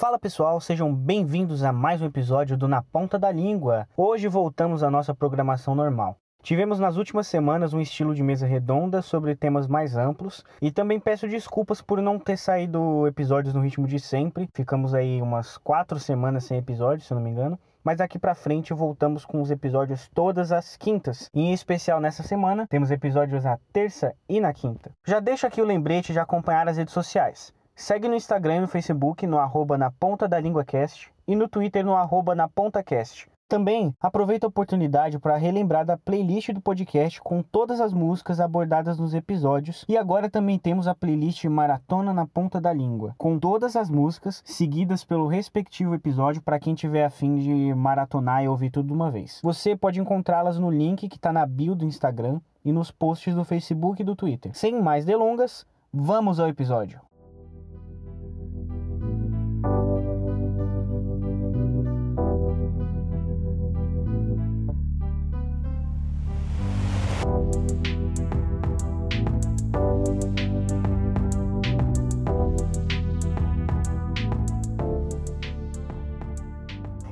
Fala pessoal, sejam bem-vindos a mais um episódio do Na Ponta da Língua. Hoje voltamos à nossa programação normal. Tivemos nas últimas semanas um estilo de mesa redonda sobre temas mais amplos e também peço desculpas por não ter saído episódios no ritmo de sempre. Ficamos aí umas quatro semanas sem episódio, se eu não me engano. Mas daqui pra frente voltamos com os episódios todas as quintas. E em especial nessa semana, temos episódios na terça e na quinta. Já deixo aqui o lembrete de acompanhar as redes sociais. Segue no Instagram e no Facebook no arroba na ponta da língua cast e no Twitter no arroba na ponta cast. Também aproveita a oportunidade para relembrar da playlist do podcast com todas as músicas abordadas nos episódios. E agora também temos a playlist Maratona na Ponta da Língua, com todas as músicas seguidas pelo respectivo episódio para quem tiver afim de maratonar e ouvir tudo de uma vez. Você pode encontrá-las no link que está na bio do Instagram e nos posts do Facebook e do Twitter. Sem mais delongas, vamos ao episódio.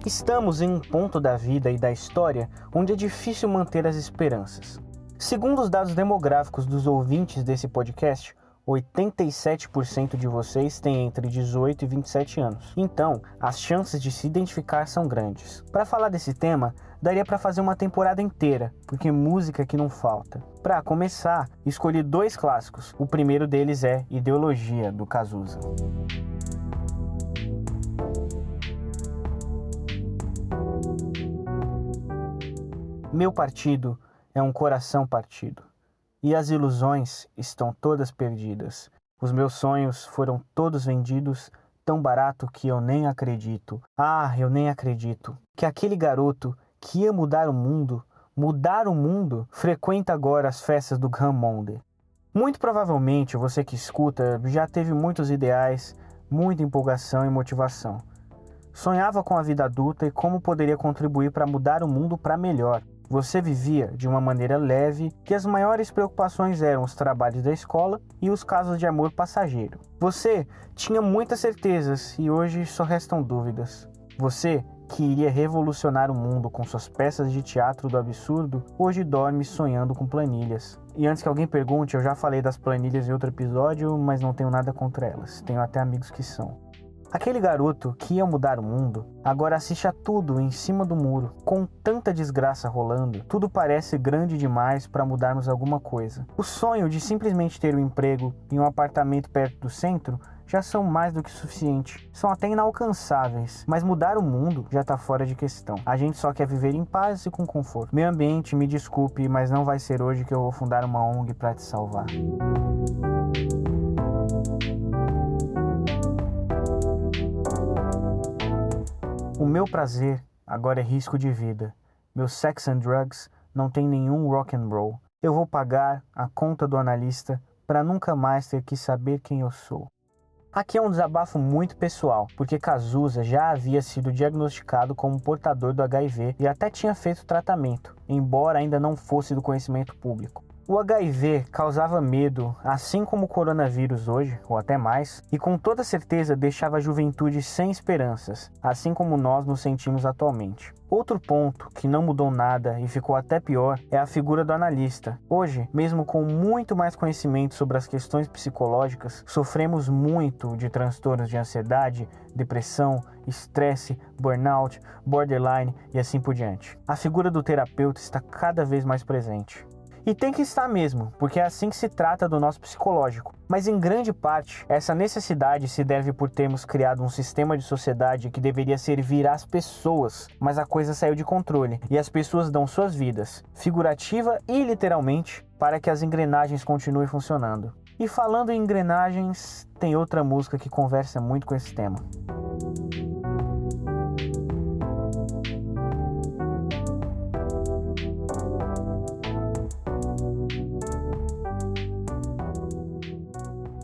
Estamos em um ponto da vida e da história onde é difícil manter as esperanças. Segundo os dados demográficos dos ouvintes desse podcast, 87% de vocês têm entre 18 e 27 anos. Então, as chances de se identificar são grandes. Para falar desse tema, daria para fazer uma temporada inteira, porque música que não falta. Para começar, escolhi dois clássicos. O primeiro deles é Ideologia do Cazuza. Meu partido é um coração partido, e as ilusões estão todas perdidas. Os meus sonhos foram todos vendidos, tão barato que eu nem acredito. Ah, eu nem acredito que aquele garoto que ia mudar o mundo, mudar o mundo, frequenta agora as festas do Grand Monde. Muito provavelmente você que escuta já teve muitos ideais, muita empolgação e motivação. Sonhava com a vida adulta e como poderia contribuir para mudar o mundo para melhor. Você vivia de uma maneira leve, que as maiores preocupações eram os trabalhos da escola e os casos de amor passageiro. Você tinha muitas certezas e hoje só restam dúvidas. Você, que iria revolucionar o mundo com suas peças de teatro do absurdo, hoje dorme sonhando com planilhas. E antes que alguém pergunte, eu já falei das planilhas em outro episódio, mas não tenho nada contra elas. Tenho até amigos que são. Aquele garoto que ia mudar o mundo agora assiste a tudo em cima do muro. Com tanta desgraça rolando, tudo parece grande demais para mudarmos alguma coisa. O sonho de simplesmente ter um emprego em um apartamento perto do centro já são mais do que suficiente. São até inalcançáveis, mas mudar o mundo já está fora de questão. A gente só quer viver em paz e com conforto. Meio ambiente, me desculpe, mas não vai ser hoje que eu vou fundar uma ONG para te salvar. Meu prazer agora é risco de vida. Meu sex and drugs não tem nenhum rock and roll. Eu vou pagar a conta do analista para nunca mais ter que saber quem eu sou. Aqui é um desabafo muito pessoal, porque Cazuza já havia sido diagnosticado como portador do HIV e até tinha feito tratamento, embora ainda não fosse do conhecimento público. O HIV causava medo, assim como o coronavírus hoje, ou até mais, e com toda certeza deixava a juventude sem esperanças, assim como nós nos sentimos atualmente. Outro ponto que não mudou nada e ficou até pior é a figura do analista. Hoje, mesmo com muito mais conhecimento sobre as questões psicológicas, sofremos muito de transtornos de ansiedade, depressão, estresse, burnout, borderline e assim por diante. A figura do terapeuta está cada vez mais presente. E tem que estar mesmo, porque é assim que se trata do nosso psicológico. Mas em grande parte, essa necessidade se deve por termos criado um sistema de sociedade que deveria servir às pessoas, mas a coisa saiu de controle e as pessoas dão suas vidas, figurativa e literalmente, para que as engrenagens continuem funcionando. E falando em engrenagens, tem outra música que conversa muito com esse tema.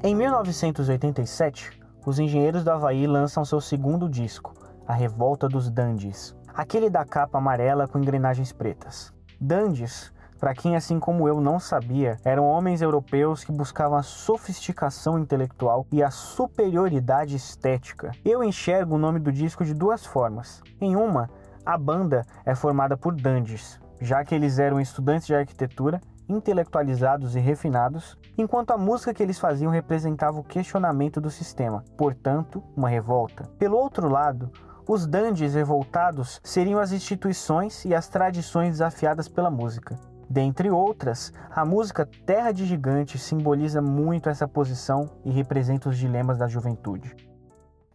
Em 1987, os engenheiros do Havaí lançam seu segundo disco, A Revolta dos Dandies, aquele da capa amarela com engrenagens pretas. Dandies para quem, assim como eu, não sabia, eram homens europeus que buscavam a sofisticação intelectual e a superioridade estética. Eu enxergo o nome do disco de duas formas. Em uma, a banda é formada por dandies, já que eles eram estudantes de arquitetura intelectualizados e refinados, enquanto a música que eles faziam representava o questionamento do sistema, portanto, uma revolta. Pelo outro lado, os dandies revoltados seriam as instituições e as tradições desafiadas pela música. Dentre outras, a música Terra de Gigantes simboliza muito essa posição e representa os dilemas da juventude.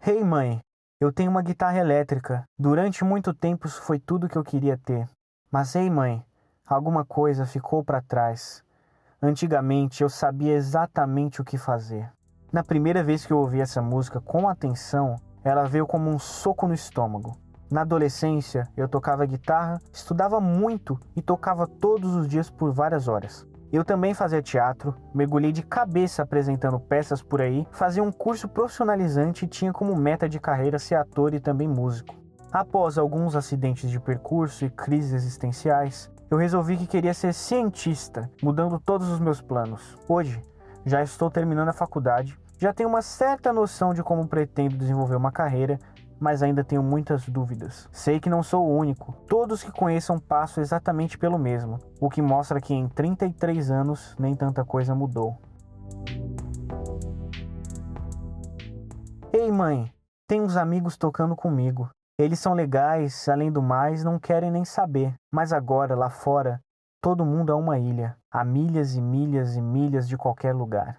Hey mãe, eu tenho uma guitarra elétrica. Durante muito tempo isso foi tudo que eu queria ter. Mas ei mãe, Alguma coisa ficou para trás. Antigamente eu sabia exatamente o que fazer. Na primeira vez que eu ouvi essa música com atenção, ela veio como um soco no estômago. Na adolescência, eu tocava guitarra, estudava muito e tocava todos os dias por várias horas. Eu também fazia teatro, mergulhei de cabeça apresentando peças por aí, fazia um curso profissionalizante e tinha como meta de carreira ser ator e também músico. Após alguns acidentes de percurso e crises existenciais, eu resolvi que queria ser cientista, mudando todos os meus planos. Hoje, já estou terminando a faculdade, já tenho uma certa noção de como pretendo desenvolver uma carreira, mas ainda tenho muitas dúvidas. Sei que não sou o único, todos que conheçam passam exatamente pelo mesmo, o que mostra que em 33 anos nem tanta coisa mudou. Ei, mãe, tem uns amigos tocando comigo. Eles são legais, além do mais, não querem nem saber. Mas agora, lá fora, todo mundo é uma ilha, a milhas e milhas e milhas de qualquer lugar.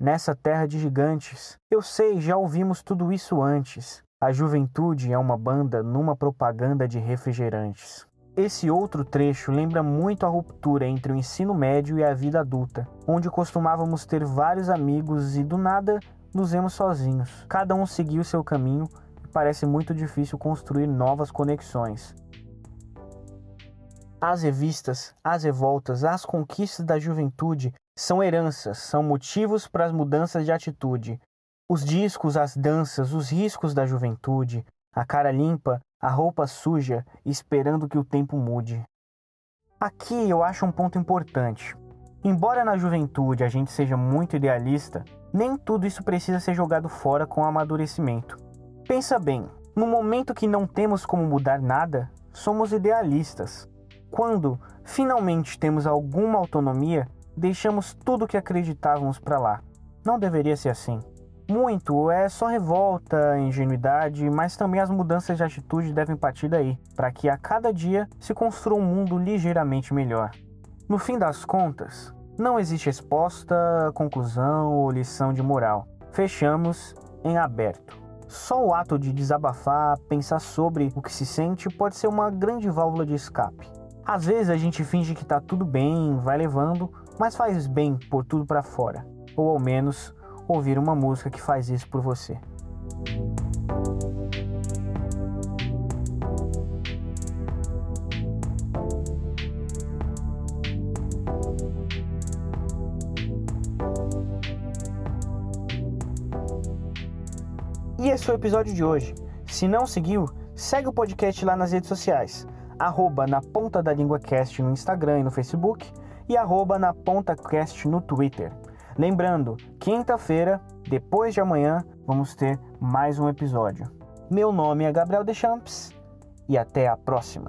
Nessa terra de gigantes, eu sei, já ouvimos tudo isso antes. A juventude é uma banda numa propaganda de refrigerantes. Esse outro trecho lembra muito a ruptura entre o ensino médio e a vida adulta, onde costumávamos ter vários amigos e do nada nos vemos sozinhos. Cada um seguiu seu caminho parece muito difícil construir novas conexões. As revistas, as revoltas, as conquistas da juventude são heranças, são motivos para as mudanças de atitude. Os discos, as danças, os riscos da juventude, a cara limpa, a roupa suja, esperando que o tempo mude. Aqui eu acho um ponto importante. Embora na juventude a gente seja muito idealista, nem tudo isso precisa ser jogado fora com o amadurecimento. Pensa bem, no momento que não temos como mudar nada, somos idealistas. Quando finalmente temos alguma autonomia, deixamos tudo que acreditávamos para lá. Não deveria ser assim. Muito é só revolta, ingenuidade, mas também as mudanças de atitude devem partir daí, para que a cada dia se construa um mundo ligeiramente melhor. No fim das contas, não existe resposta, conclusão ou lição de moral. Fechamos em aberto. Só o ato de desabafar, pensar sobre o que se sente, pode ser uma grande válvula de escape. Às vezes a gente finge que tá tudo bem, vai levando, mas faz bem por tudo para fora, ou ao menos ouvir uma música que faz isso por você. E esse foi o episódio de hoje. Se não seguiu, segue o podcast lá nas redes sociais. Arroba na ponta da língua cast no Instagram e no Facebook e arroba na ponta cast no Twitter. Lembrando, quinta-feira, depois de amanhã, vamos ter mais um episódio. Meu nome é Gabriel Deschamps e até a próxima.